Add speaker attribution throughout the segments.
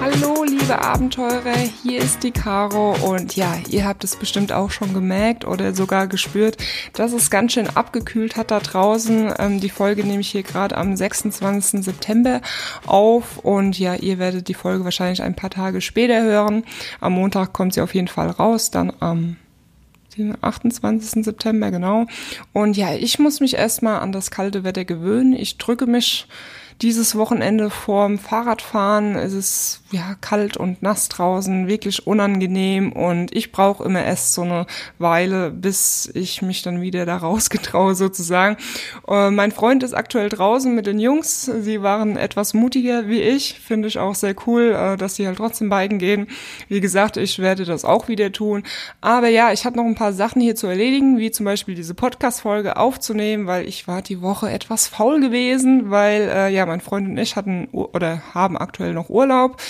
Speaker 1: Hallo liebe Abenteurer, hier ist die Caro und ja, ihr habt es bestimmt auch schon gemerkt oder sogar gespürt, dass es ganz schön abgekühlt hat da draußen. Ähm, die Folge nehme ich hier gerade am 26. September auf und ja, ihr werdet die Folge wahrscheinlich ein paar Tage später hören. Am Montag kommt sie auf jeden Fall raus, dann am 28. September, genau. Und ja, ich muss mich erstmal an das kalte Wetter gewöhnen. Ich drücke mich dieses Wochenende vorm Fahrradfahren. Es ist ja kalt und nass draußen, wirklich unangenehm und ich brauche immer erst so eine Weile, bis ich mich dann wieder da rausgetraue sozusagen. Äh, mein Freund ist aktuell draußen mit den Jungs. Sie waren etwas mutiger wie ich. Finde ich auch sehr cool, äh, dass sie halt trotzdem biken gehen. Wie gesagt, ich werde das auch wieder tun. Aber ja, ich habe noch ein paar Sachen hier zu erledigen, wie zum Beispiel diese Podcast-Folge aufzunehmen, weil ich war die Woche etwas faul gewesen, weil äh, ja mein Freund und ich hatten oder haben aktuell noch Urlaub.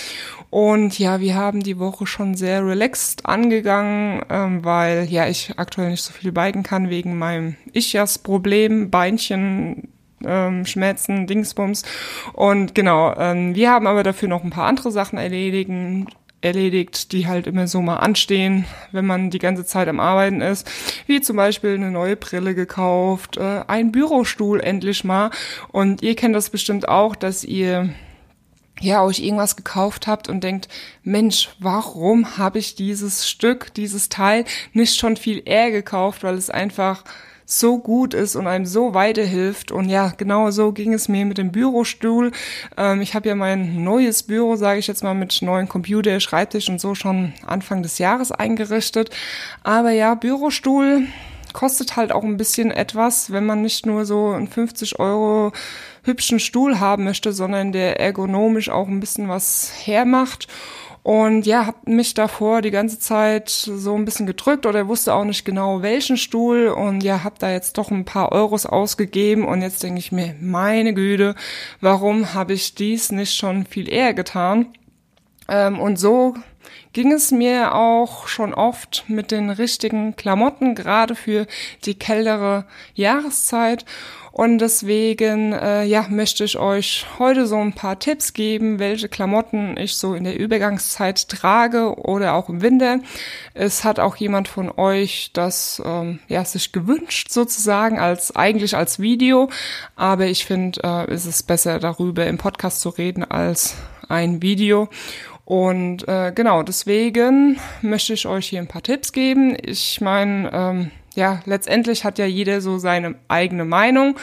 Speaker 1: Und ja, wir haben die Woche schon sehr relaxed angegangen, ähm, weil ja ich aktuell nicht so viel biken kann wegen meinem Ischias-Problem, Beinchen, ähm, Schmerzen, Dingsbums. Und genau, ähm, wir haben aber dafür noch ein paar andere Sachen erledigen, erledigt, die halt immer so mal anstehen, wenn man die ganze Zeit am Arbeiten ist. Wie zum Beispiel eine neue Brille gekauft, äh, ein Bürostuhl endlich mal. Und ihr kennt das bestimmt auch, dass ihr ja, euch irgendwas gekauft habt und denkt, Mensch, warum habe ich dieses Stück, dieses Teil nicht schon viel eher gekauft, weil es einfach so gut ist und einem so weiterhilft. Und ja, genau so ging es mir mit dem Bürostuhl. Ähm, ich habe ja mein neues Büro, sage ich jetzt mal, mit neuen Computer, Schreibtisch und so schon Anfang des Jahres eingerichtet. Aber ja, Bürostuhl kostet halt auch ein bisschen etwas, wenn man nicht nur so einen 50 Euro hübschen Stuhl haben möchte, sondern der ergonomisch auch ein bisschen was hermacht. Und ja, hab mich davor die ganze Zeit so ein bisschen gedrückt oder wusste auch nicht genau welchen Stuhl und ja, hab da jetzt doch ein paar Euros ausgegeben und jetzt denke ich mir, meine Güte, warum habe ich dies nicht schon viel eher getan? Ähm, und so ging es mir auch schon oft mit den richtigen Klamotten, gerade für die kältere Jahreszeit. Und deswegen, äh, ja, möchte ich euch heute so ein paar Tipps geben, welche Klamotten ich so in der Übergangszeit trage oder auch im Winter. Es hat auch jemand von euch das, ähm, ja, sich gewünscht sozusagen als, eigentlich als Video. Aber ich finde, äh, ist es besser darüber im Podcast zu reden als ein Video. Und äh, genau, deswegen möchte ich euch hier ein paar Tipps geben. Ich meine, ähm, ja, letztendlich hat ja jeder so seine eigene Meinung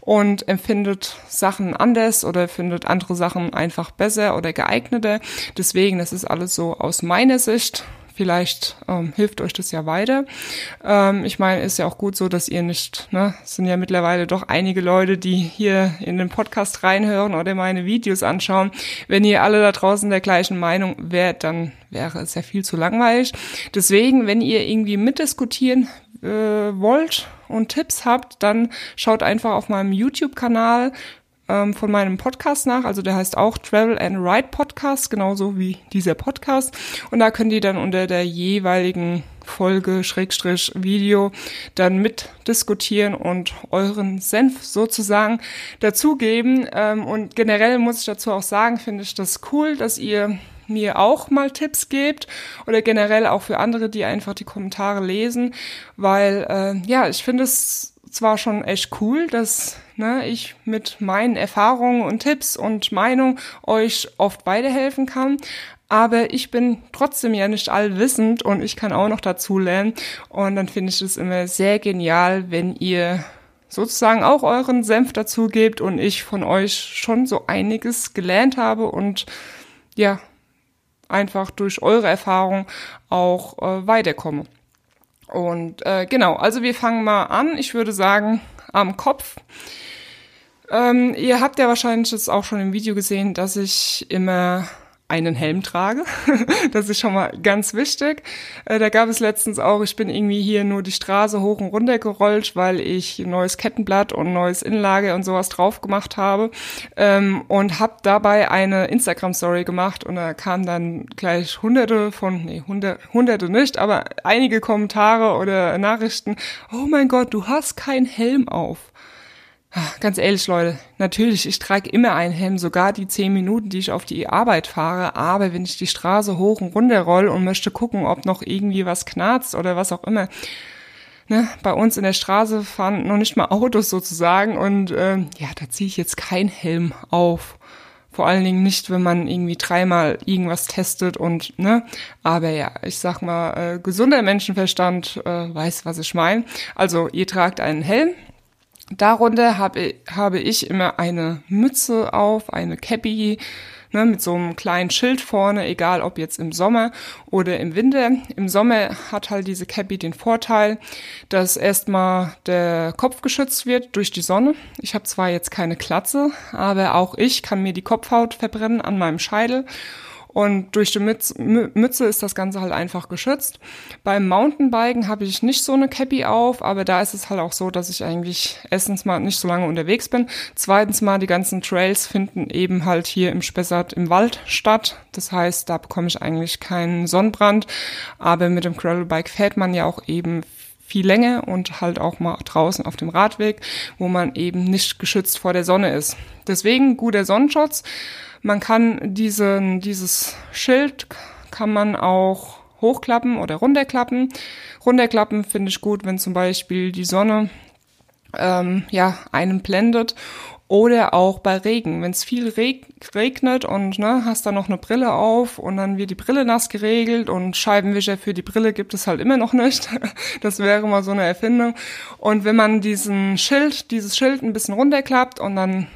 Speaker 1: und empfindet Sachen anders oder findet andere Sachen einfach besser oder geeigneter. Deswegen, das ist alles so aus meiner Sicht. Vielleicht ähm, hilft euch das ja weiter. Ähm, ich meine, ist ja auch gut so, dass ihr nicht, ne, es sind ja mittlerweile doch einige Leute, die hier in den Podcast reinhören oder meine Videos anschauen. Wenn ihr alle da draußen der gleichen Meinung wärt, dann wäre es ja viel zu langweilig. Deswegen, wenn ihr irgendwie mitdiskutieren äh, wollt und Tipps habt, dann schaut einfach auf meinem YouTube-Kanal ähm, von meinem Podcast nach. Also der heißt auch Travel and Ride Podcast, genauso wie dieser Podcast. Und da könnt ihr dann unter der jeweiligen Folge, Schrägstrich, Video dann mitdiskutieren und euren Senf sozusagen dazugeben. Ähm, und generell muss ich dazu auch sagen, finde ich das cool, dass ihr mir auch mal Tipps gebt oder generell auch für andere, die einfach die Kommentare lesen, weil äh, ja, ich finde es zwar schon echt cool, dass ne, ich mit meinen Erfahrungen und Tipps und Meinung euch oft weiterhelfen kann, aber ich bin trotzdem ja nicht allwissend und ich kann auch noch dazu lernen und dann finde ich es immer sehr genial, wenn ihr sozusagen auch euren Senf dazu gebt und ich von euch schon so einiges gelernt habe und ja, einfach durch eure Erfahrung auch äh, weiterkomme. Und äh, genau, also wir fangen mal an. Ich würde sagen, am Kopf. Ähm, ihr habt ja wahrscheinlich jetzt auch schon im Video gesehen, dass ich immer einen Helm trage. das ist schon mal ganz wichtig. Äh, da gab es letztens auch, ich bin irgendwie hier nur die Straße hoch und runter gerollt, weil ich neues Kettenblatt und neues Innenlage und sowas drauf gemacht habe ähm, und habe dabei eine Instagram-Story gemacht und da kamen dann gleich hunderte von, nee, hunderte, hunderte nicht, aber einige Kommentare oder Nachrichten. Oh mein Gott, du hast keinen Helm auf. Ganz ehrlich, Leute, natürlich, ich trage immer einen Helm, sogar die zehn Minuten, die ich auf die Arbeit fahre. Aber wenn ich die Straße hoch und runter roll und möchte gucken, ob noch irgendwie was knarzt oder was auch immer, ne, bei uns in der Straße fahren noch nicht mal Autos sozusagen und äh, ja, da ziehe ich jetzt keinen Helm auf. Vor allen Dingen nicht, wenn man irgendwie dreimal irgendwas testet und, ne, aber ja, ich sag mal, äh, gesunder Menschenverstand äh, weiß, was ich meine. Also, ihr tragt einen Helm, Darunter habe, habe ich immer eine Mütze auf, eine Cappy, ne, mit so einem kleinen Schild vorne, egal ob jetzt im Sommer oder im Winter. Im Sommer hat halt diese Cappy den Vorteil, dass erstmal der Kopf geschützt wird durch die Sonne. Ich habe zwar jetzt keine Klatze, aber auch ich kann mir die Kopfhaut verbrennen an meinem Scheitel und durch die Mütze ist das Ganze halt einfach geschützt. Beim Mountainbiken habe ich nicht so eine Cappy auf, aber da ist es halt auch so, dass ich eigentlich erstens mal nicht so lange unterwegs bin. Zweitens mal die ganzen Trails finden eben halt hier im Spessart im Wald statt. Das heißt, da bekomme ich eigentlich keinen Sonnenbrand. Aber mit dem Gravelbike fährt man ja auch eben viel länger und halt auch mal draußen auf dem Radweg, wo man eben nicht geschützt vor der Sonne ist. Deswegen guter Sonnenschutz. Man kann diesen, dieses Schild kann man auch hochklappen oder runterklappen. Runterklappen finde ich gut, wenn zum Beispiel die Sonne ähm, ja einen blendet oder auch bei Regen. Wenn es viel reg regnet und ne, hast da noch eine Brille auf und dann wird die Brille nass geregelt und Scheibenwischer für die Brille gibt es halt immer noch nicht. Das wäre mal so eine Erfindung. Und wenn man diesen Schild, dieses Schild ein bisschen runterklappt und dann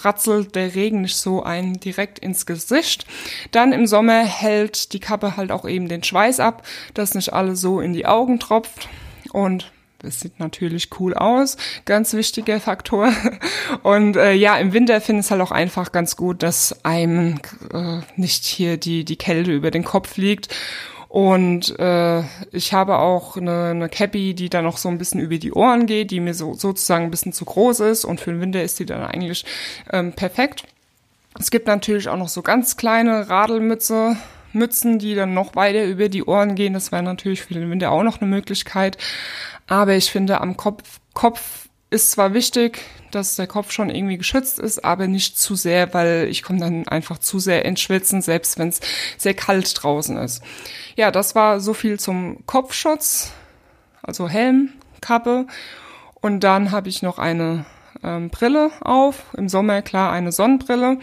Speaker 1: pratzelt der Regen nicht so ein direkt ins Gesicht. Dann im Sommer hält die Kappe halt auch eben den Schweiß ab, dass nicht alles so in die Augen tropft und es sieht natürlich cool aus, ganz wichtiger Faktor. Und äh, ja, im Winter finde ich es halt auch einfach ganz gut, dass einem äh, nicht hier die, die Kälte über den Kopf liegt und äh, ich habe auch eine, eine Cappy, die dann noch so ein bisschen über die Ohren geht, die mir so sozusagen ein bisschen zu groß ist. Und für den Winter ist die dann eigentlich ähm, perfekt. Es gibt natürlich auch noch so ganz kleine Radelmütze, Mützen, die dann noch weiter über die Ohren gehen. Das wäre natürlich für den Winter auch noch eine Möglichkeit. Aber ich finde, am Kopf, Kopf ist zwar wichtig, dass der Kopf schon irgendwie geschützt ist, aber nicht zu sehr, weil ich komme dann einfach zu sehr ins Schwitzen, selbst wenn es sehr kalt draußen ist. Ja, das war so viel zum Kopfschutz, also Helm, Kappe. Und dann habe ich noch eine ähm, Brille auf. Im Sommer klar eine Sonnenbrille.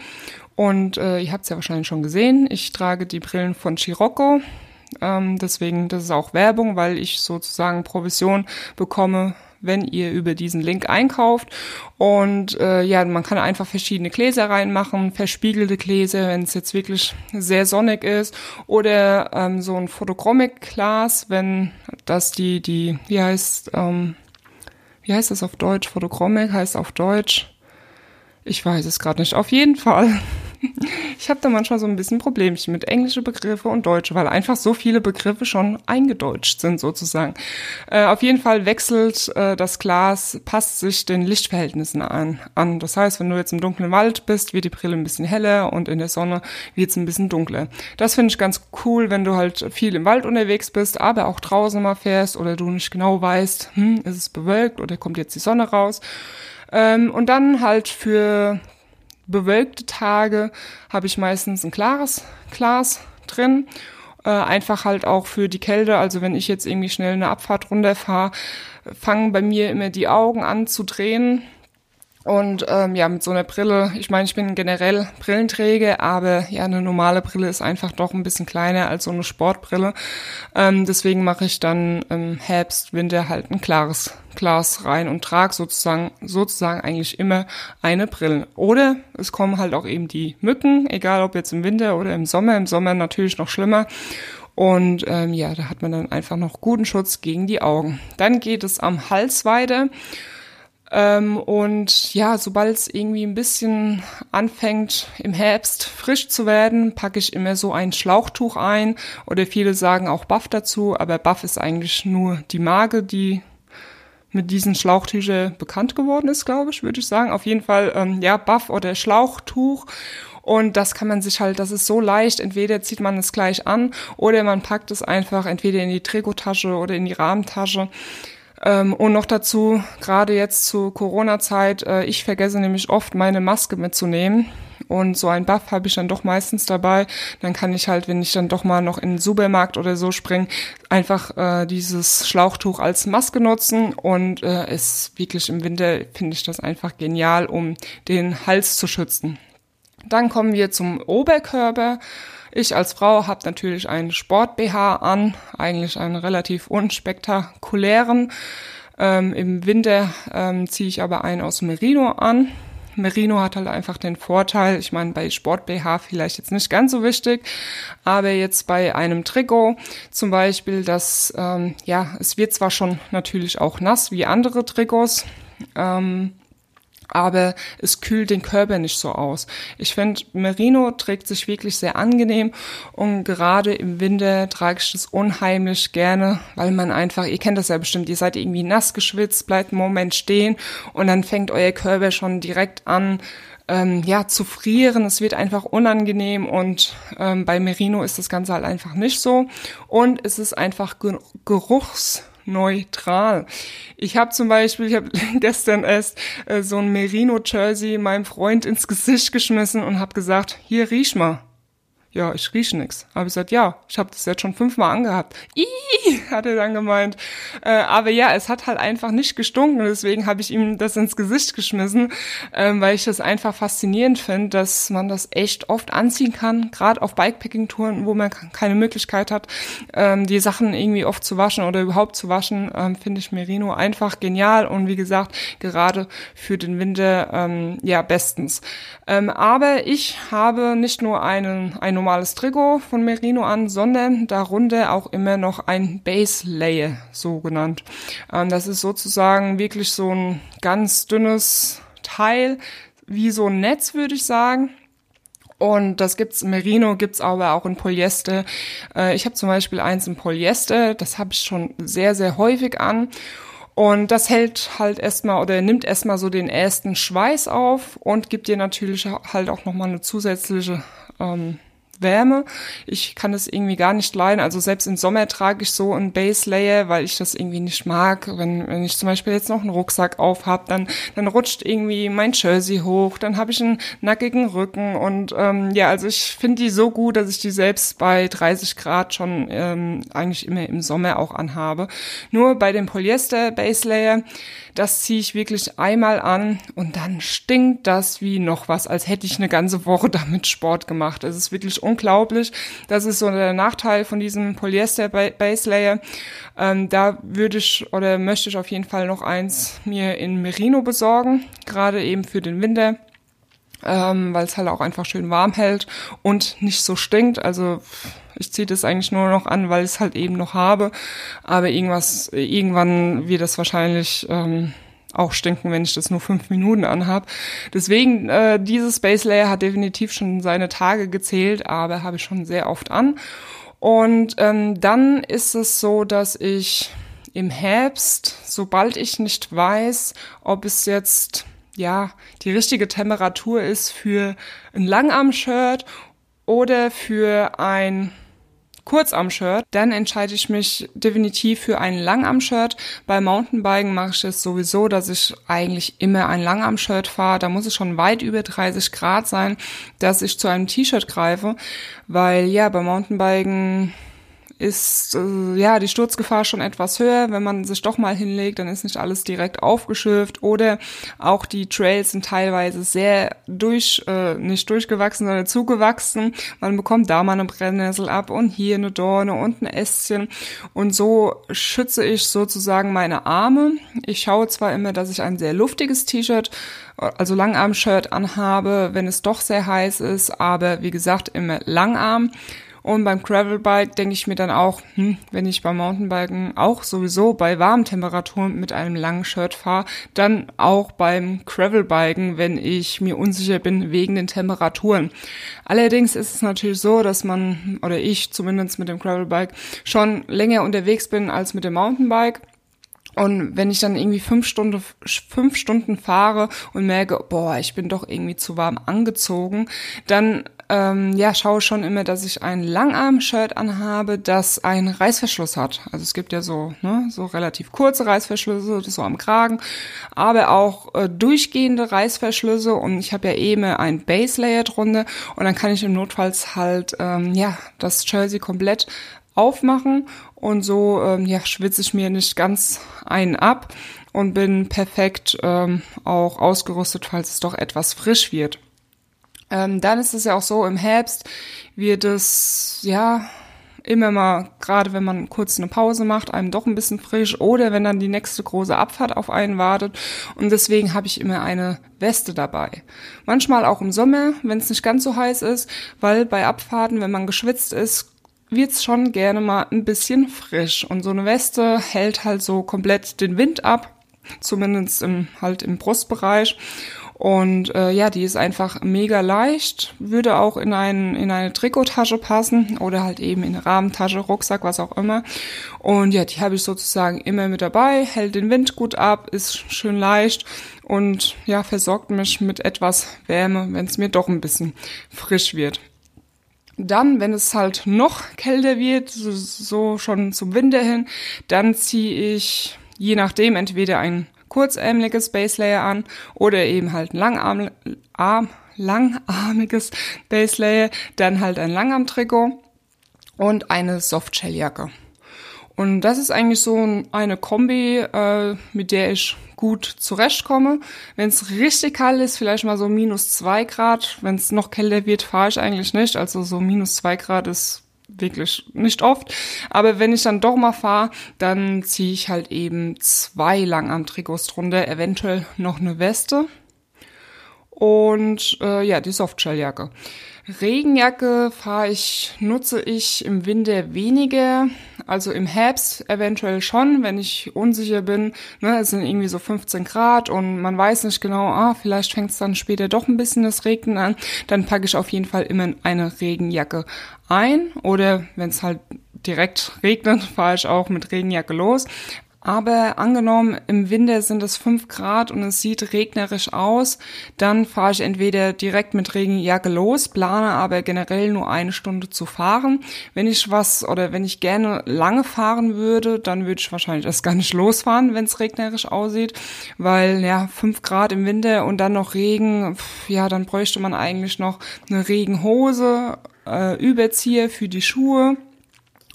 Speaker 1: Und äh, ihr habt es ja wahrscheinlich schon gesehen. Ich trage die Brillen von Scirocco. Ähm, deswegen, das ist auch Werbung, weil ich sozusagen Provision bekomme wenn ihr über diesen Link einkauft. Und äh, ja, man kann einfach verschiedene Gläser reinmachen, verspiegelte Gläser, wenn es jetzt wirklich sehr sonnig ist, oder ähm, so ein Photochromic-Glas, wenn das die, die, wie heißt, ähm, wie heißt das auf Deutsch? Photochromic heißt auf Deutsch. Ich weiß es gerade nicht. Auf jeden Fall ich habe da manchmal so ein bisschen Problemchen mit englische Begriffe und deutsche, weil einfach so viele Begriffe schon eingedeutscht sind sozusagen. Äh, auf jeden Fall wechselt äh, das Glas, passt sich den Lichtverhältnissen an, an. Das heißt, wenn du jetzt im dunklen Wald bist, wird die Brille ein bisschen heller und in der Sonne wird es ein bisschen dunkler. Das finde ich ganz cool, wenn du halt viel im Wald unterwegs bist, aber auch draußen mal fährst oder du nicht genau weißt, hm, ist es bewölkt oder kommt jetzt die Sonne raus. Ähm, und dann halt für bewölkte Tage habe ich meistens ein klares Glas drin. Äh, einfach halt auch für die Kälte. Also wenn ich jetzt irgendwie schnell eine Abfahrt runterfahre, fangen bei mir immer die Augen an zu drehen. Und ähm, ja, mit so einer Brille, ich meine, ich bin generell Brillenträger, aber ja, eine normale Brille ist einfach doch ein bisschen kleiner als so eine Sportbrille. Ähm, deswegen mache ich dann im Herbst, Winter halt ein klares Glas rein und trage sozusagen, sozusagen eigentlich immer eine Brille. Oder es kommen halt auch eben die Mücken, egal ob jetzt im Winter oder im Sommer. Im Sommer natürlich noch schlimmer. Und ähm, ja, da hat man dann einfach noch guten Schutz gegen die Augen. Dann geht es am Hals weiter. Ähm, und ja, sobald es irgendwie ein bisschen anfängt im Herbst frisch zu werden, packe ich immer so ein Schlauchtuch ein. Oder viele sagen auch Buff dazu, aber Buff ist eigentlich nur die Marke, die mit diesen Schlauchtücher bekannt geworden ist, glaube ich, würde ich sagen. Auf jeden Fall, ähm, ja, Buff oder Schlauchtuch. Und das kann man sich halt, das ist so leicht. Entweder zieht man es gleich an oder man packt es einfach entweder in die Trikotasche oder in die Rahmentasche. Ähm, und noch dazu, gerade jetzt zu Corona-Zeit, äh, ich vergesse nämlich oft meine Maske mitzunehmen. Und so ein Buff habe ich dann doch meistens dabei. Dann kann ich halt, wenn ich dann doch mal noch in den Supermarkt oder so springe, einfach äh, dieses Schlauchtuch als Maske nutzen. Und äh, ist wirklich im Winter, finde ich das einfach genial, um den Hals zu schützen. Dann kommen wir zum Oberkörper. Ich als Frau habe natürlich einen Sport-BH an, eigentlich einen relativ unspektakulären. Ähm, Im Winter ähm, ziehe ich aber einen aus Merino an. Merino hat halt einfach den Vorteil, ich meine, bei Sport-BH vielleicht jetzt nicht ganz so wichtig, aber jetzt bei einem Trikot zum Beispiel, dass, ähm, ja, es wird zwar schon natürlich auch nass wie andere Trikots, ähm, aber es kühlt den Körper nicht so aus. Ich finde, Merino trägt sich wirklich sehr angenehm und gerade im Winter trage ich das unheimlich gerne, weil man einfach, ihr kennt das ja bestimmt, ihr seid irgendwie nass geschwitzt, bleibt einen Moment stehen und dann fängt euer Körper schon direkt an, ähm, ja, zu frieren. Es wird einfach unangenehm und ähm, bei Merino ist das Ganze halt einfach nicht so und es ist einfach geruchs neutral. Ich habe zum Beispiel, ich habe gestern erst äh, so ein Merino-Jersey meinem Freund ins Gesicht geschmissen und habe gesagt, hier riech mal ja, ich rieche nix. Habe ich gesagt, ja, ich habe das jetzt schon fünfmal angehabt. Ih, hat er dann gemeint. Äh, aber ja, es hat halt einfach nicht gestunken, deswegen habe ich ihm das ins Gesicht geschmissen, ähm, weil ich das einfach faszinierend finde, dass man das echt oft anziehen kann, gerade auf Bikepacking-Touren, wo man keine Möglichkeit hat, ähm, die Sachen irgendwie oft zu waschen oder überhaupt zu waschen, ähm, finde ich Merino einfach genial und wie gesagt, gerade für den Winter, ähm, ja, bestens. Ähm, aber ich habe nicht nur einen, einen normales Trikot von Merino an, sondern darunter auch immer noch ein Base Layer, so genannt. Ähm, das ist sozusagen wirklich so ein ganz dünnes Teil, wie so ein Netz, würde ich sagen. Und das gibt's Merino, gibt's aber auch in Polyester. Äh, ich habe zum Beispiel eins in Polyester, das habe ich schon sehr, sehr häufig an. Und das hält halt erstmal oder nimmt erstmal so den ersten Schweiß auf und gibt dir natürlich halt auch nochmal eine zusätzliche ähm, Wärme. Ich kann das irgendwie gar nicht leiden. Also selbst im Sommer trage ich so ein Base Layer, weil ich das irgendwie nicht mag. Wenn, wenn ich zum Beispiel jetzt noch einen Rucksack auf habe, dann, dann rutscht irgendwie mein Jersey hoch, dann habe ich einen nackigen Rücken. Und ähm, ja, also ich finde die so gut, dass ich die selbst bei 30 Grad schon ähm, eigentlich immer im Sommer auch anhabe. Nur bei dem Polyester Base Layer, das ziehe ich wirklich einmal an und dann stinkt das wie noch was, als hätte ich eine ganze Woche damit Sport gemacht. Es ist wirklich unglaublich. Das ist so der Nachteil von diesem Polyester Base Layer. Ähm, da würde ich oder möchte ich auf jeden Fall noch eins mir in Merino besorgen, gerade eben für den Winter. Ähm, weil es halt auch einfach schön warm hält und nicht so stinkt. Also ich ziehe das eigentlich nur noch an, weil ich es halt eben noch habe. Aber irgendwas, irgendwann wird das wahrscheinlich ähm, auch stinken, wenn ich das nur fünf Minuten anhab. Deswegen, äh, dieses Space Layer hat definitiv schon seine Tage gezählt, aber habe ich schon sehr oft an. Und ähm, dann ist es so, dass ich im Herbst, sobald ich nicht weiß, ob es jetzt ja die richtige Temperatur ist für ein Langarm-Shirt oder für ein Kurzarm-Shirt, dann entscheide ich mich definitiv für ein Langarm-Shirt. Bei Mountainbiken mache ich es sowieso, dass ich eigentlich immer ein Langarm-Shirt fahre. Da muss es schon weit über 30 Grad sein, dass ich zu einem T-Shirt greife, weil ja, bei Mountainbiken ist äh, ja die Sturzgefahr schon etwas höher. Wenn man sich doch mal hinlegt, dann ist nicht alles direkt aufgeschürft oder auch die Trails sind teilweise sehr durch, äh, nicht durchgewachsen, sondern zugewachsen. Man bekommt da mal eine Brennnessel ab und hier eine Dorne und ein Ästchen und so schütze ich sozusagen meine Arme. Ich schaue zwar immer, dass ich ein sehr luftiges T-Shirt also Langarm-Shirt anhabe, wenn es doch sehr heiß ist, aber wie gesagt immer Langarm Und beim Gravelbike denke ich mir dann auch, hm, wenn ich beim Mountainbiken auch sowieso bei warmen Temperaturen mit einem langen Shirt fahre, dann auch beim Gravelbiken, wenn ich mir unsicher bin wegen den Temperaturen. Allerdings ist es natürlich so, dass man, oder ich zumindest mit dem Gravelbike, schon länger unterwegs bin als mit dem Mountainbike. Und wenn ich dann irgendwie fünf Stunden, fünf Stunden fahre und merke, boah, ich bin doch irgendwie zu warm angezogen, dann ähm, ja, schaue schon immer, dass ich ein Langarm-Shirt anhabe, das einen Reißverschluss hat. Also es gibt ja so, ne, so relativ kurze Reißverschlüsse, so am Kragen, aber auch äh, durchgehende Reißverschlüsse und ich habe ja eben ein Base Layer drunter und dann kann ich im Notfalls halt, ähm, ja, das Jersey komplett aufmachen und so ähm, ja, schwitze ich mir nicht ganz einen ab und bin perfekt ähm, auch ausgerüstet, falls es doch etwas frisch wird. Ähm, dann ist es ja auch so, im Herbst wird es, ja, immer mal, gerade wenn man kurz eine Pause macht, einem doch ein bisschen frisch oder wenn dann die nächste große Abfahrt auf einen wartet. Und deswegen habe ich immer eine Weste dabei. Manchmal auch im Sommer, wenn es nicht ganz so heiß ist, weil bei Abfahrten, wenn man geschwitzt ist, wird's schon gerne mal ein bisschen frisch. Und so eine Weste hält halt so komplett den Wind ab, zumindest im, halt im Brustbereich. Und äh, ja, die ist einfach mega leicht, würde auch in, ein, in eine Trikottasche passen oder halt eben in eine Rahmentasche, Rucksack, was auch immer. Und ja, die habe ich sozusagen immer mit dabei, hält den Wind gut ab, ist schön leicht und ja, versorgt mich mit etwas Wärme, wenn es mir doch ein bisschen frisch wird. Dann, wenn es halt noch kälter wird, so, schon zum Winter hin, dann ziehe ich je nachdem entweder ein kurzärmeliges Base Layer an oder eben halt ein langarm, arm, langarmiges Base Layer, dann halt ein Langarmtrikot und eine Softshelljacke. Und das ist eigentlich so eine Kombi, äh, mit der ich gut zurechtkomme. Wenn es richtig kalt ist, vielleicht mal so minus zwei Grad. Wenn es noch kälter wird, fahre ich eigentlich nicht. Also so minus zwei Grad ist wirklich nicht oft. Aber wenn ich dann doch mal fahre, dann ziehe ich halt eben zwei Langarm-Trikots drunter, eventuell noch eine Weste und äh, ja, die Softshelljacke. Regenjacke fahre ich, nutze ich im Winter weniger, also im Herbst eventuell schon, wenn ich unsicher bin. Ne, es sind irgendwie so 15 Grad und man weiß nicht genau, ah, vielleicht fängt es dann später doch ein bisschen das Regnen an. Dann packe ich auf jeden Fall immer eine Regenjacke ein oder wenn es halt direkt regnet, fahre ich auch mit Regenjacke los. Aber angenommen, im Winter sind es fünf Grad und es sieht regnerisch aus, dann fahre ich entweder direkt mit Regenjacke los, plane aber generell nur eine Stunde zu fahren. Wenn ich was oder wenn ich gerne lange fahren würde, dann würde ich wahrscheinlich erst gar nicht losfahren, wenn es regnerisch aussieht, weil ja, fünf Grad im Winter und dann noch Regen, ja, dann bräuchte man eigentlich noch eine Regenhose, äh, Überzieher für die Schuhe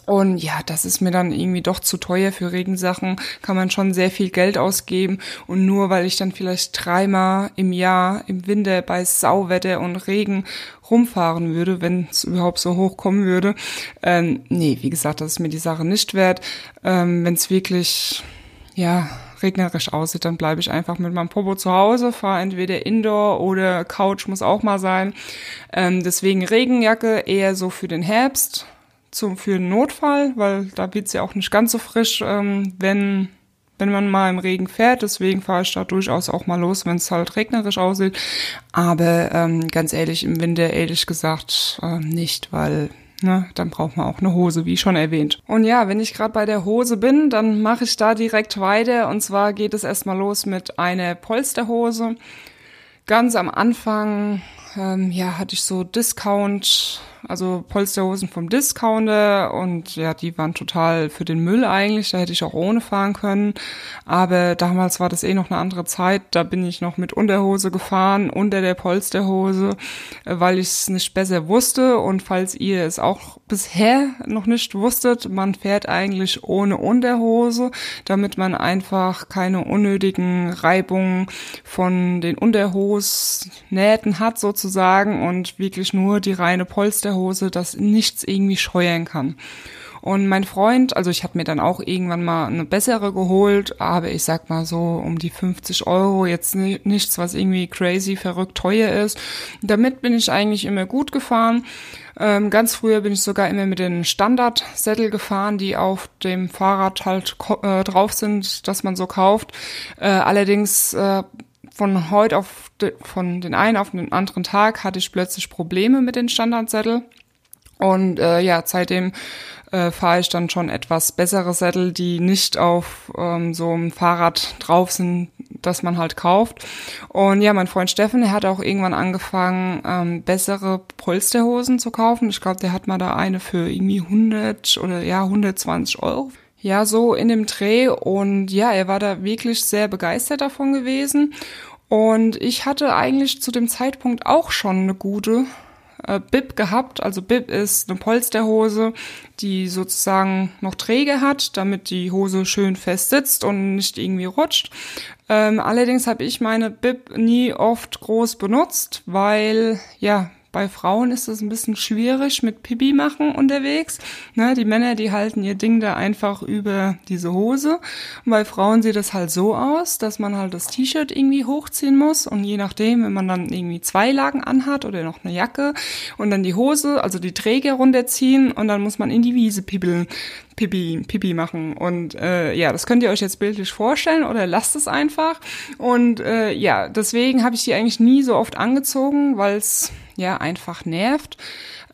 Speaker 1: und ja, das ist mir dann irgendwie doch zu teuer für Regensachen, kann man schon sehr viel Geld ausgeben. Und nur weil ich dann vielleicht dreimal im Jahr im Winter bei Sauwetter und Regen rumfahren würde, wenn es überhaupt so hoch kommen würde, ähm, nee, wie gesagt, das ist mir die Sache nicht wert. Ähm, wenn es wirklich, ja, regnerisch aussieht, dann bleibe ich einfach mit meinem Popo zu Hause, fahre entweder Indoor oder Couch muss auch mal sein. Ähm, deswegen Regenjacke eher so für den Herbst zum, für einen Notfall, weil da wird's ja auch nicht ganz so frisch, ähm, wenn, wenn man mal im Regen fährt. Deswegen fahre ich da durchaus auch mal los, wenn es halt regnerisch aussieht. Aber ähm, ganz ehrlich, im Winter ehrlich gesagt äh, nicht, weil Ne, dann braucht man auch eine Hose, wie schon erwähnt. Und ja, wenn ich gerade bei der Hose bin, dann mache ich da direkt weiter. Und zwar geht es erstmal los mit einer Polsterhose. Ganz am Anfang ähm, ja, hatte ich so Discount also Polsterhosen vom Discounter und ja, die waren total für den Müll eigentlich, da hätte ich auch ohne fahren können, aber damals war das eh noch eine andere Zeit, da bin ich noch mit Unterhose gefahren, unter der Polsterhose, weil ich es nicht besser wusste. Und falls ihr es auch bisher noch nicht wusstet, man fährt eigentlich ohne Unterhose, damit man einfach keine unnötigen Reibungen von den Unterhosnähten hat sozusagen und wirklich nur die reine Polsterhose Hose, das nichts irgendwie scheuern kann. Und mein Freund, also ich habe mir dann auch irgendwann mal eine bessere geholt, aber ich sag mal so um die 50 Euro, jetzt nichts, was irgendwie crazy verrückt teuer ist. Damit bin ich eigentlich immer gut gefahren. Ähm, ganz früher bin ich sogar immer mit den Standardsättel gefahren, die auf dem Fahrrad halt äh, drauf sind, dass man so kauft. Äh, allerdings äh, von heute auf de, von den einen auf den anderen Tag hatte ich plötzlich Probleme mit den Standardsättel. Und äh, ja, seitdem äh, fahre ich dann schon etwas bessere Sättel, die nicht auf ähm, so einem Fahrrad drauf sind, das man halt kauft. Und ja, mein Freund Steffen, der hat auch irgendwann angefangen, ähm, bessere Polsterhosen zu kaufen. Ich glaube, der hat mal da eine für irgendwie 100 oder ja 120 Euro. Ja, so in dem Dreh. Und ja, er war da wirklich sehr begeistert davon gewesen. Und ich hatte eigentlich zu dem Zeitpunkt auch schon eine gute äh, Bib gehabt. Also Bib ist eine Polsterhose, die sozusagen noch Träge hat, damit die Hose schön fest sitzt und nicht irgendwie rutscht. Ähm, allerdings habe ich meine Bib nie oft groß benutzt, weil ja bei Frauen ist es ein bisschen schwierig mit Pipi machen unterwegs. Ne, die Männer, die halten ihr Ding da einfach über diese Hose. Und bei Frauen sieht es halt so aus, dass man halt das T-Shirt irgendwie hochziehen muss. Und je nachdem, wenn man dann irgendwie zwei Lagen anhat oder noch eine Jacke und dann die Hose, also die Träger runterziehen und dann muss man in die Wiese pibbeln. Pipi, Pipi machen. Und äh, ja, das könnt ihr euch jetzt bildlich vorstellen oder lasst es einfach. Und äh, ja, deswegen habe ich die eigentlich nie so oft angezogen, weil es ja einfach nervt.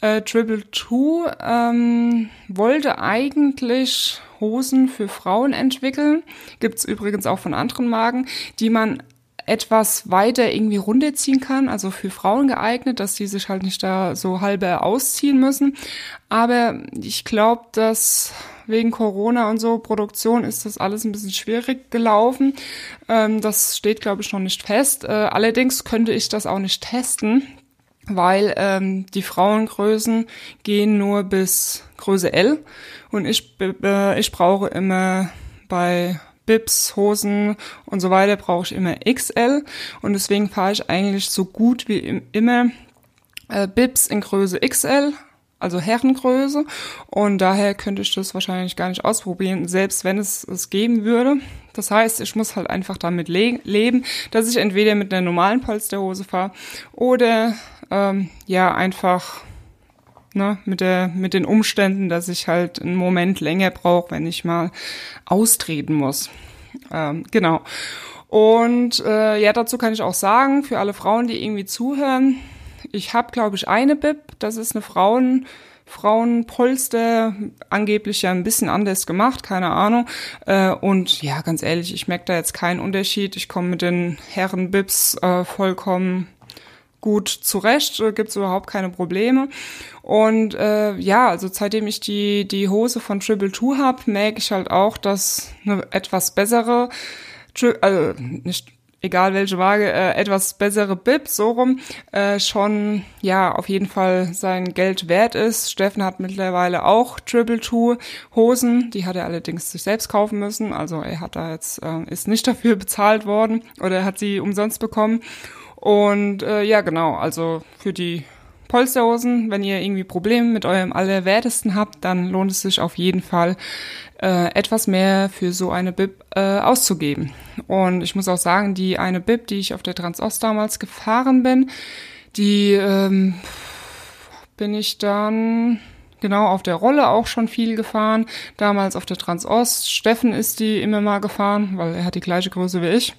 Speaker 1: Äh, Triple Two ähm, wollte eigentlich Hosen für Frauen entwickeln. Gibt's übrigens auch von anderen Marken, die man etwas weiter irgendwie runterziehen kann, also für Frauen geeignet, dass die sich halt nicht da so halber ausziehen müssen. Aber ich glaube, dass wegen Corona und so Produktion ist das alles ein bisschen schwierig gelaufen. Ähm, das steht, glaube ich, noch nicht fest. Äh, allerdings könnte ich das auch nicht testen, weil ähm, die Frauengrößen gehen nur bis Größe L und ich, äh, ich brauche immer bei Bibs, Hosen und so weiter brauche ich immer XL und deswegen fahre ich eigentlich so gut wie immer äh, Bibs in Größe XL, also Herrengröße und daher könnte ich das wahrscheinlich gar nicht ausprobieren, selbst wenn es es geben würde. Das heißt, ich muss halt einfach damit le leben, dass ich entweder mit einer normalen Polsterhose fahre oder ähm, ja einfach ne, mit der mit den Umständen, dass ich halt einen Moment länger brauche, wenn ich mal austreten muss. Ähm, genau. Und äh, ja, dazu kann ich auch sagen, für alle Frauen, die irgendwie zuhören, ich habe, glaube ich, eine Bib. Das ist eine Frauen Frauenpolster, angeblich ja ein bisschen anders gemacht, keine Ahnung. Äh, und ja, ganz ehrlich, ich merke da jetzt keinen Unterschied. Ich komme mit den Herren-Bibs äh, vollkommen gut zurecht, äh, gibt's überhaupt keine Probleme. Und äh, ja, also seitdem ich die, die Hose von Triple Two habe, merke ich halt auch, dass eine etwas bessere, also nicht egal welche Waage, äh, etwas bessere Bib, so rum, äh, schon ja auf jeden Fall sein Geld wert ist. Steffen hat mittlerweile auch Triple Two Hosen, die hat er allerdings sich selbst kaufen müssen. Also er hat da jetzt, äh, ist nicht dafür bezahlt worden oder hat sie umsonst bekommen. Und äh, ja, genau, also für die Polsterhosen, wenn ihr irgendwie Probleme mit eurem Allerwertesten habt, dann lohnt es sich auf jeden Fall, äh, etwas mehr für so eine Bib äh, auszugeben. Und ich muss auch sagen, die eine Bib, die ich auf der Transost damals gefahren bin, die ähm, bin ich dann genau auf der Rolle auch schon viel gefahren. Damals auf der Transost. Steffen ist die immer mal gefahren, weil er hat die gleiche Größe wie ich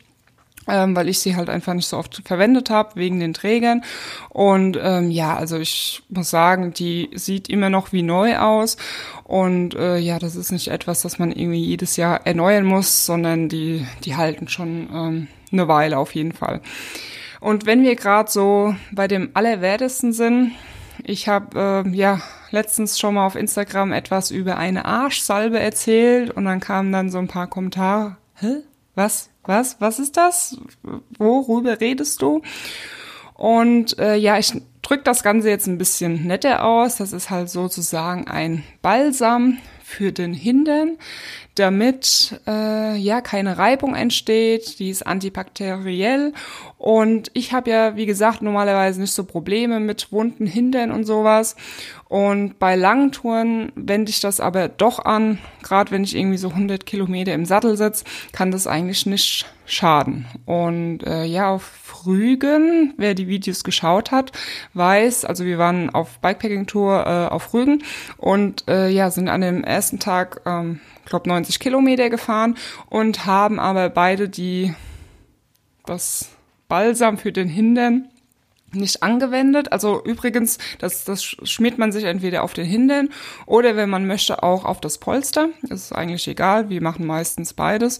Speaker 1: ähm, weil ich sie halt einfach nicht so oft verwendet habe wegen den Trägern. Und ähm, ja, also ich muss sagen, die sieht immer noch wie neu aus. Und äh, ja, das ist nicht etwas, das man irgendwie jedes Jahr erneuern muss, sondern die, die halten schon ähm, eine Weile auf jeden Fall. Und wenn wir gerade so bei dem Allerwertesten sind, ich habe äh, ja letztens schon mal auf Instagram etwas über eine Arschsalbe erzählt und dann kamen dann so ein paar Kommentare. Hä? Was? Was, was ist das? Worüber redest du? Und äh, ja, ich drücke das Ganze jetzt ein bisschen netter aus. Das ist halt sozusagen ein Balsam für den Hintern. damit äh, ja keine Reibung entsteht. Die ist antibakteriell und ich habe ja wie gesagt normalerweise nicht so Probleme mit Wunden, Hindern und sowas. Und bei langen Touren wende ich das aber doch an. Gerade wenn ich irgendwie so 100 Kilometer im Sattel sitze, kann das eigentlich nicht schaden. Und äh, ja, auf Rügen, wer die Videos geschaut hat, weiß, also wir waren auf Bikepacking-Tour äh, auf Rügen und äh, ja, sind an dem ersten Tag ähm, glaube 90 Kilometer gefahren und haben aber beide die das Balsam für den Hintern nicht angewendet. Also übrigens, das, das schmiert man sich entweder auf den Hintern oder wenn man möchte auch auf das Polster. Das ist eigentlich egal, wir machen meistens beides.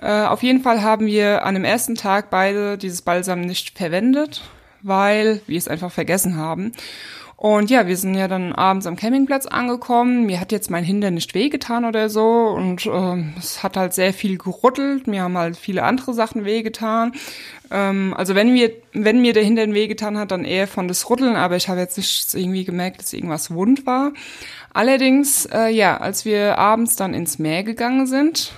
Speaker 1: Äh, auf jeden Fall haben wir an dem ersten Tag beide dieses Balsam nicht verwendet, weil wir es einfach vergessen haben. Und ja, wir sind ja dann abends am Campingplatz angekommen. Mir hat jetzt mein Hintern nicht wehgetan oder so und äh, es hat halt sehr viel gerüttelt. Mir haben halt viele andere Sachen wehgetan. Ähm, also wenn mir, wenn mir der Hintern wehgetan hat, dann eher von das Rütteln, aber ich habe jetzt nicht irgendwie gemerkt, dass irgendwas wund war. Allerdings, äh, ja, als wir abends dann ins Meer gegangen sind,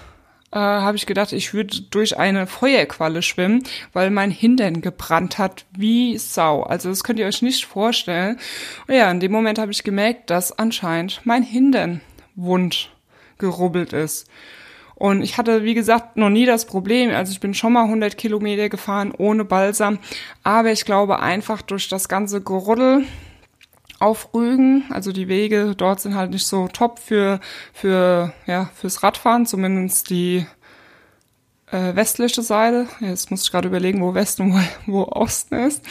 Speaker 1: äh, habe ich gedacht, ich würde durch eine Feuerqualle schwimmen, weil mein Hintern gebrannt hat wie Sau. Also das könnt ihr euch nicht vorstellen. Und ja, in dem Moment habe ich gemerkt, dass anscheinend mein Hintern wund gerubbelt ist. Und ich hatte, wie gesagt, noch nie das Problem. Also ich bin schon mal 100 Kilometer gefahren ohne Balsam. Aber ich glaube einfach durch das ganze Geruddel auf Rügen. Also die Wege dort sind halt nicht so top für, für, ja, fürs Radfahren, zumindest die äh, westliche Seite. Jetzt muss ich gerade überlegen, wo Westen und wo, wo Osten ist.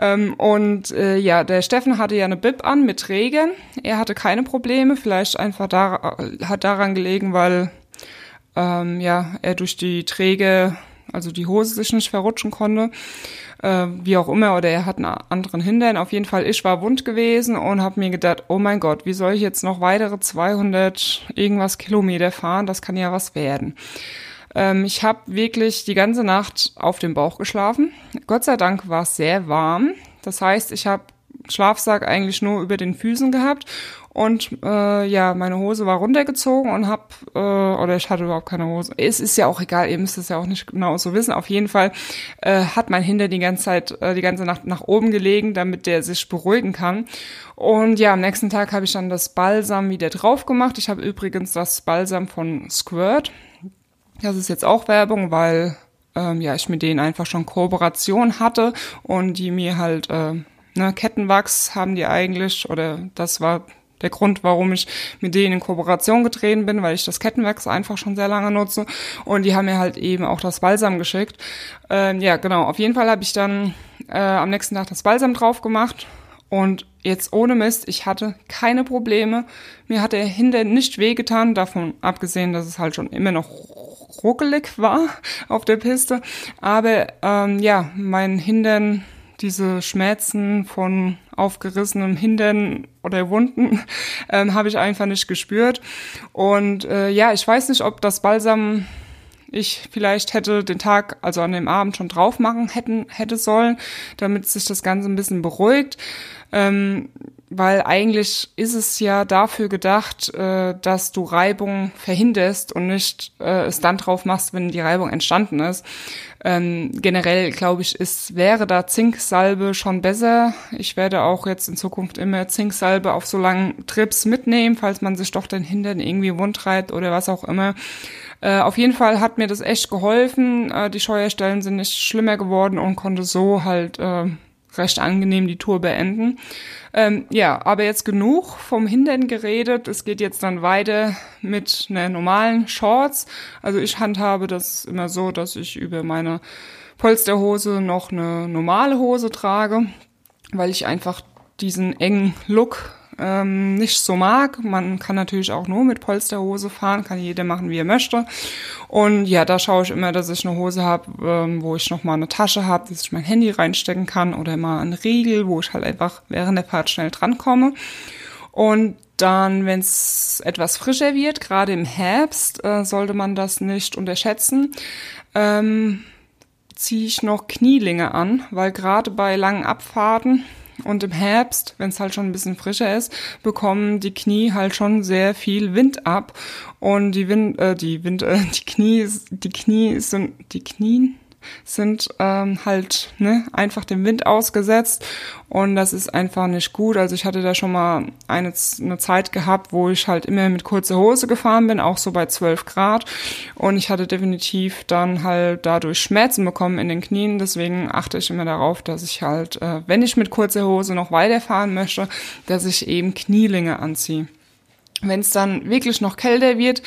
Speaker 1: Ähm, und äh, ja, der Steffen hatte ja eine Bib an mit Regen. Er hatte keine Probleme, vielleicht einfach da, hat daran gelegen, weil ähm, ja, er durch die Träge, also die Hose sich nicht verrutschen konnte äh, wie auch immer, oder er hat einen anderen Hintern. Auf jeden Fall, ich war wund gewesen und habe mir gedacht, oh mein Gott, wie soll ich jetzt noch weitere 200 irgendwas Kilometer fahren? Das kann ja was werden. Ähm, ich habe wirklich die ganze Nacht auf dem Bauch geschlafen. Gott sei Dank war es sehr warm. Das heißt, ich habe Schlafsack eigentlich nur über den Füßen gehabt und äh, ja, meine Hose war runtergezogen und hab äh, oder ich hatte überhaupt keine Hose. Es ist ja auch egal, ihr müsst es ja auch nicht genau so wissen. Auf jeden Fall äh, hat mein Hinter die ganze Zeit, äh, die ganze Nacht nach oben gelegen, damit der sich beruhigen kann. Und ja, am nächsten Tag habe ich dann das Balsam wieder drauf gemacht. Ich habe übrigens das Balsam von Squirt. Das ist jetzt auch Werbung, weil ähm, ja ich mit denen einfach schon Kooperation hatte und die mir halt äh, ne, Kettenwachs haben die eigentlich oder das war der Grund, warum ich mit denen in Kooperation getreten bin, weil ich das Kettenwachs einfach schon sehr lange nutze. Und die haben mir halt eben auch das Balsam geschickt. Ähm, ja, genau. Auf jeden Fall habe ich dann äh, am nächsten Tag das Balsam drauf gemacht. Und jetzt ohne Mist, ich hatte keine Probleme. Mir hat der Hintern nicht wehgetan, davon abgesehen, dass es halt schon immer noch ruckelig war auf der Piste. Aber ähm, ja, mein Hintern diese Schmerzen von aufgerissenem Hintern oder Wunden ähm, habe ich einfach nicht gespürt. Und äh, ja, ich weiß nicht, ob das Balsam ich vielleicht hätte den Tag, also an dem Abend schon drauf machen hätten, hätte sollen, damit sich das Ganze ein bisschen beruhigt. Ähm, weil eigentlich ist es ja dafür gedacht, äh, dass du Reibung verhinderst und nicht äh, es dann drauf machst, wenn die Reibung entstanden ist. Ähm, generell glaube ich, ist wäre da Zinksalbe schon besser. Ich werde auch jetzt in Zukunft immer Zinksalbe auf so langen Trips mitnehmen, falls man sich doch den Hintern irgendwie wundreibt oder was auch immer. Äh, auf jeden Fall hat mir das echt geholfen. Äh, die Scheuerstellen sind nicht schlimmer geworden und konnte so halt äh, recht angenehm die Tour beenden. Ähm, ja, aber jetzt genug vom Hintern geredet. Es geht jetzt dann weiter mit einer normalen Shorts. Also ich handhabe das immer so, dass ich über meine Polsterhose noch eine normale Hose trage, weil ich einfach diesen engen Look ähm, nicht so mag. Man kann natürlich auch nur mit Polsterhose fahren, kann jeder machen, wie er möchte. Und ja, da schaue ich immer, dass ich eine Hose habe, ähm, wo ich noch mal eine Tasche habe, dass ich mein Handy reinstecken kann oder mal einen Riegel, wo ich halt einfach während der Fahrt schnell drankomme. Und dann, wenn es etwas frischer wird, gerade im Herbst, äh, sollte man das nicht unterschätzen. Ähm, ziehe ich noch Knielinge an, weil gerade bei langen Abfahrten Und im Herbst, wenn es halt schon ein bisschen frischer ist, bekommen die Knie halt schon sehr viel Wind ab. Und die Wind, äh, die Wind, äh, die Knie, die Knie sind, die Knien, sind ähm, halt ne, einfach dem Wind ausgesetzt und das ist einfach nicht gut. Also ich hatte da schon mal eine, eine Zeit gehabt, wo ich halt immer mit kurzer Hose gefahren bin, auch so bei 12 Grad und ich hatte definitiv dann halt dadurch Schmerzen bekommen in den Knien. Deswegen achte ich immer darauf, dass ich halt, äh, wenn ich mit kurzer Hose noch weiterfahren möchte, dass ich eben Knielinge anziehe. Wenn es dann wirklich noch kälter wird,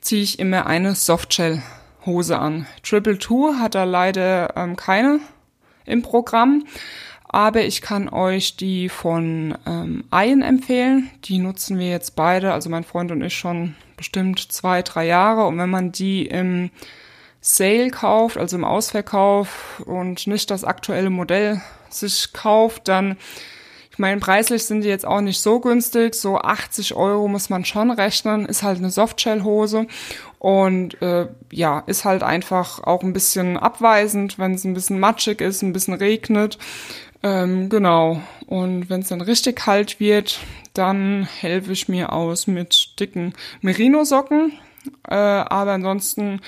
Speaker 1: ziehe ich immer eine Softshell Hose an. Triple Two hat da leider ähm, keine im Programm, aber ich kann euch die von ähm, Iron empfehlen. Die nutzen wir jetzt beide, also mein Freund und ich schon bestimmt zwei, drei Jahre. Und wenn man die im Sale kauft, also im Ausverkauf und nicht das aktuelle Modell sich kauft, dann ich meine, preislich sind die jetzt auch nicht so günstig. So 80 Euro muss man schon rechnen. Ist halt eine Softshell-Hose. Und äh, ja, ist halt einfach auch ein bisschen abweisend, wenn es ein bisschen matschig ist, ein bisschen regnet. Ähm, genau. Und wenn es dann richtig kalt wird, dann helfe ich mir aus mit dicken Merino-Socken. Äh, aber ansonsten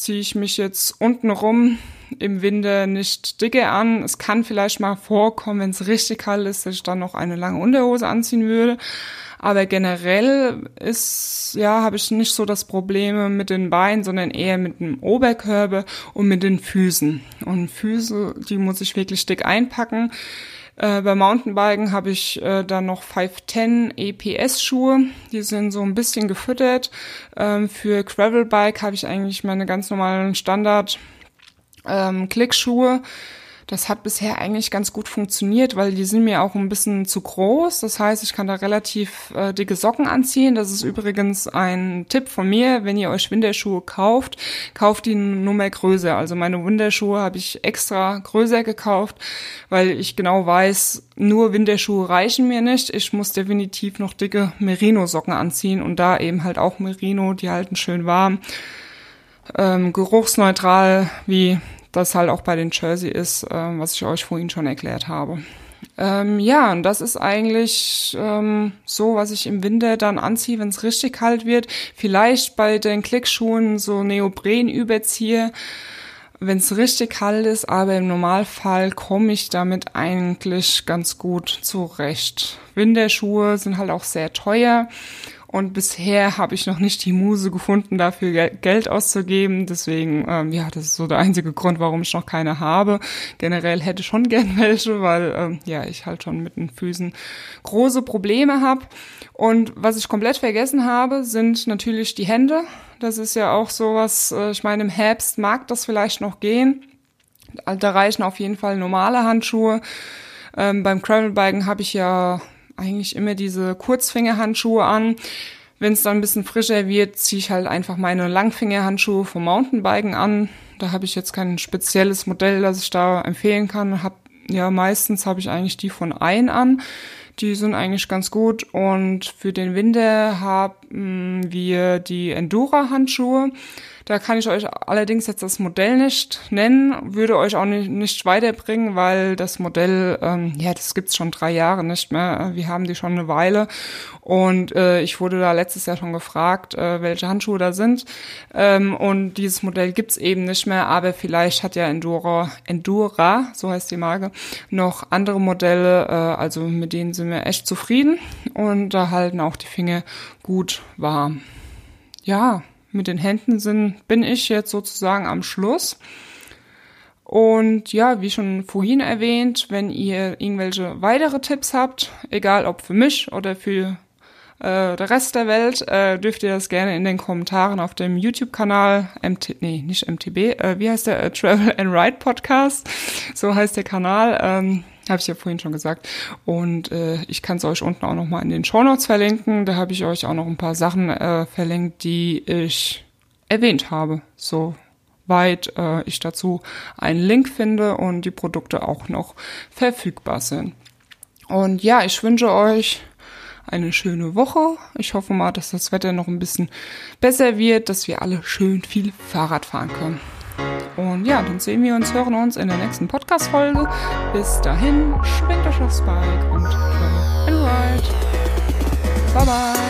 Speaker 1: ziehe ich mich jetzt unten rum im Winter nicht dicke an. Es kann vielleicht mal vorkommen, wenn es richtig kalt ist, dass ich dann noch eine lange Unterhose anziehen würde. Aber generell ist, ja, habe ich nicht so das Problem mit den Beinen, sondern eher mit dem Oberkörper und mit den Füßen. Und Füße, die muss ich wirklich dick einpacken. Äh, bei Mountainbiken habe ich äh, dann noch 510 EPS Schuhe. Die sind so ein bisschen gefüttert. Ähm, für Gravelbike habe ich eigentlich meine ganz normalen Standard ähm, Klickschuhe. Das hat bisher eigentlich ganz gut funktioniert, weil die sind mir auch ein bisschen zu groß. Das heißt, ich kann da relativ äh, dicke Socken anziehen. Das ist übrigens ein Tipp von mir. Wenn ihr euch Winterschuhe kauft, kauft die Nummer größer. Also meine Winterschuhe habe ich extra größer gekauft, weil ich genau weiß, nur Winterschuhe reichen mir nicht. Ich muss definitiv noch dicke Merino-Socken anziehen und da eben halt auch Merino, die halten schön warm. Ähm, geruchsneutral, wie das halt auch bei den Jersey ist, äh, was ich euch vorhin schon erklärt habe. Ähm, ja, und das ist eigentlich ähm, so, was ich im Winter dann anziehe, wenn es richtig kalt wird. Vielleicht bei den Klickschuhen so Neopren überziehe, wenn es richtig kalt ist, aber im Normalfall komme ich damit eigentlich ganz gut zurecht. Winterschuhe sind halt auch sehr teuer und bisher habe ich noch nicht die Muse gefunden, dafür Geld auszugeben. Deswegen, ähm, ja, das ist so der einzige Grund, warum ich noch keine habe. Generell hätte schon gern welche, weil ähm, ja, ich halt schon mit den Füßen große Probleme habe. Und was ich komplett vergessen habe, sind natürlich die Hände. Das ist ja auch sowas, äh, ich meine, im Herbst mag das vielleicht noch gehen. Da reichen auf jeden Fall normale Handschuhe. Ähm, beim Gravelbiken habe ich ja eigentlich immer diese Kurzfingerhandschuhe an. Wenn es dann ein bisschen frischer wird, ziehe ich halt einfach meine Langfingerhandschuhe vom Mountainbiken an. Da habe ich jetzt kein spezielles Modell, das ich da empfehlen kann. Hab, ja, meistens habe ich eigentlich die von Ein an. Die sind eigentlich ganz gut. Und für den Winter haben wir die Endura-Handschuhe. Da kann ich euch allerdings jetzt das Modell nicht nennen, würde euch auch nicht, nicht weiterbringen, weil das Modell, ähm, ja, das gibt's schon drei Jahre nicht mehr. Wir haben die schon eine Weile. Und äh, ich wurde da letztes Jahr schon gefragt, äh, welche Handschuhe da sind. Ähm, und dieses Modell gibt's eben nicht mehr, aber vielleicht hat ja Endura, Endura, so heißt die Marke, noch andere Modelle, äh, also mit denen sind wir echt zufrieden und da halten auch die Finger gut warm. Ja, mit den Händen sind, bin ich jetzt sozusagen am Schluss. Und ja, wie schon vorhin erwähnt, wenn ihr irgendwelche weitere Tipps habt, egal ob für mich oder für äh, der Rest der Welt, äh, dürft ihr das gerne in den Kommentaren auf dem YouTube-Kanal, MT, nee, nicht MTB, äh, wie heißt der? Äh, Travel and Ride Podcast, so heißt der Kanal. Ähm, habe ich ja vorhin schon gesagt. Und äh, ich kann es euch unten auch nochmal in den Show Notes verlinken. Da habe ich euch auch noch ein paar Sachen äh, verlinkt, die ich erwähnt habe. Soweit äh, ich dazu einen Link finde und die Produkte auch noch verfügbar sind. Und ja, ich wünsche euch eine schöne Woche. Ich hoffe mal, dass das Wetter noch ein bisschen besser wird, dass wir alle schön viel Fahrrad fahren können. Und ja, dann sehen wir uns, hören uns in der nächsten Podcast-Folge. Bis dahin, schwingt euch aufs Bike und enjoy and ride. Bye bye.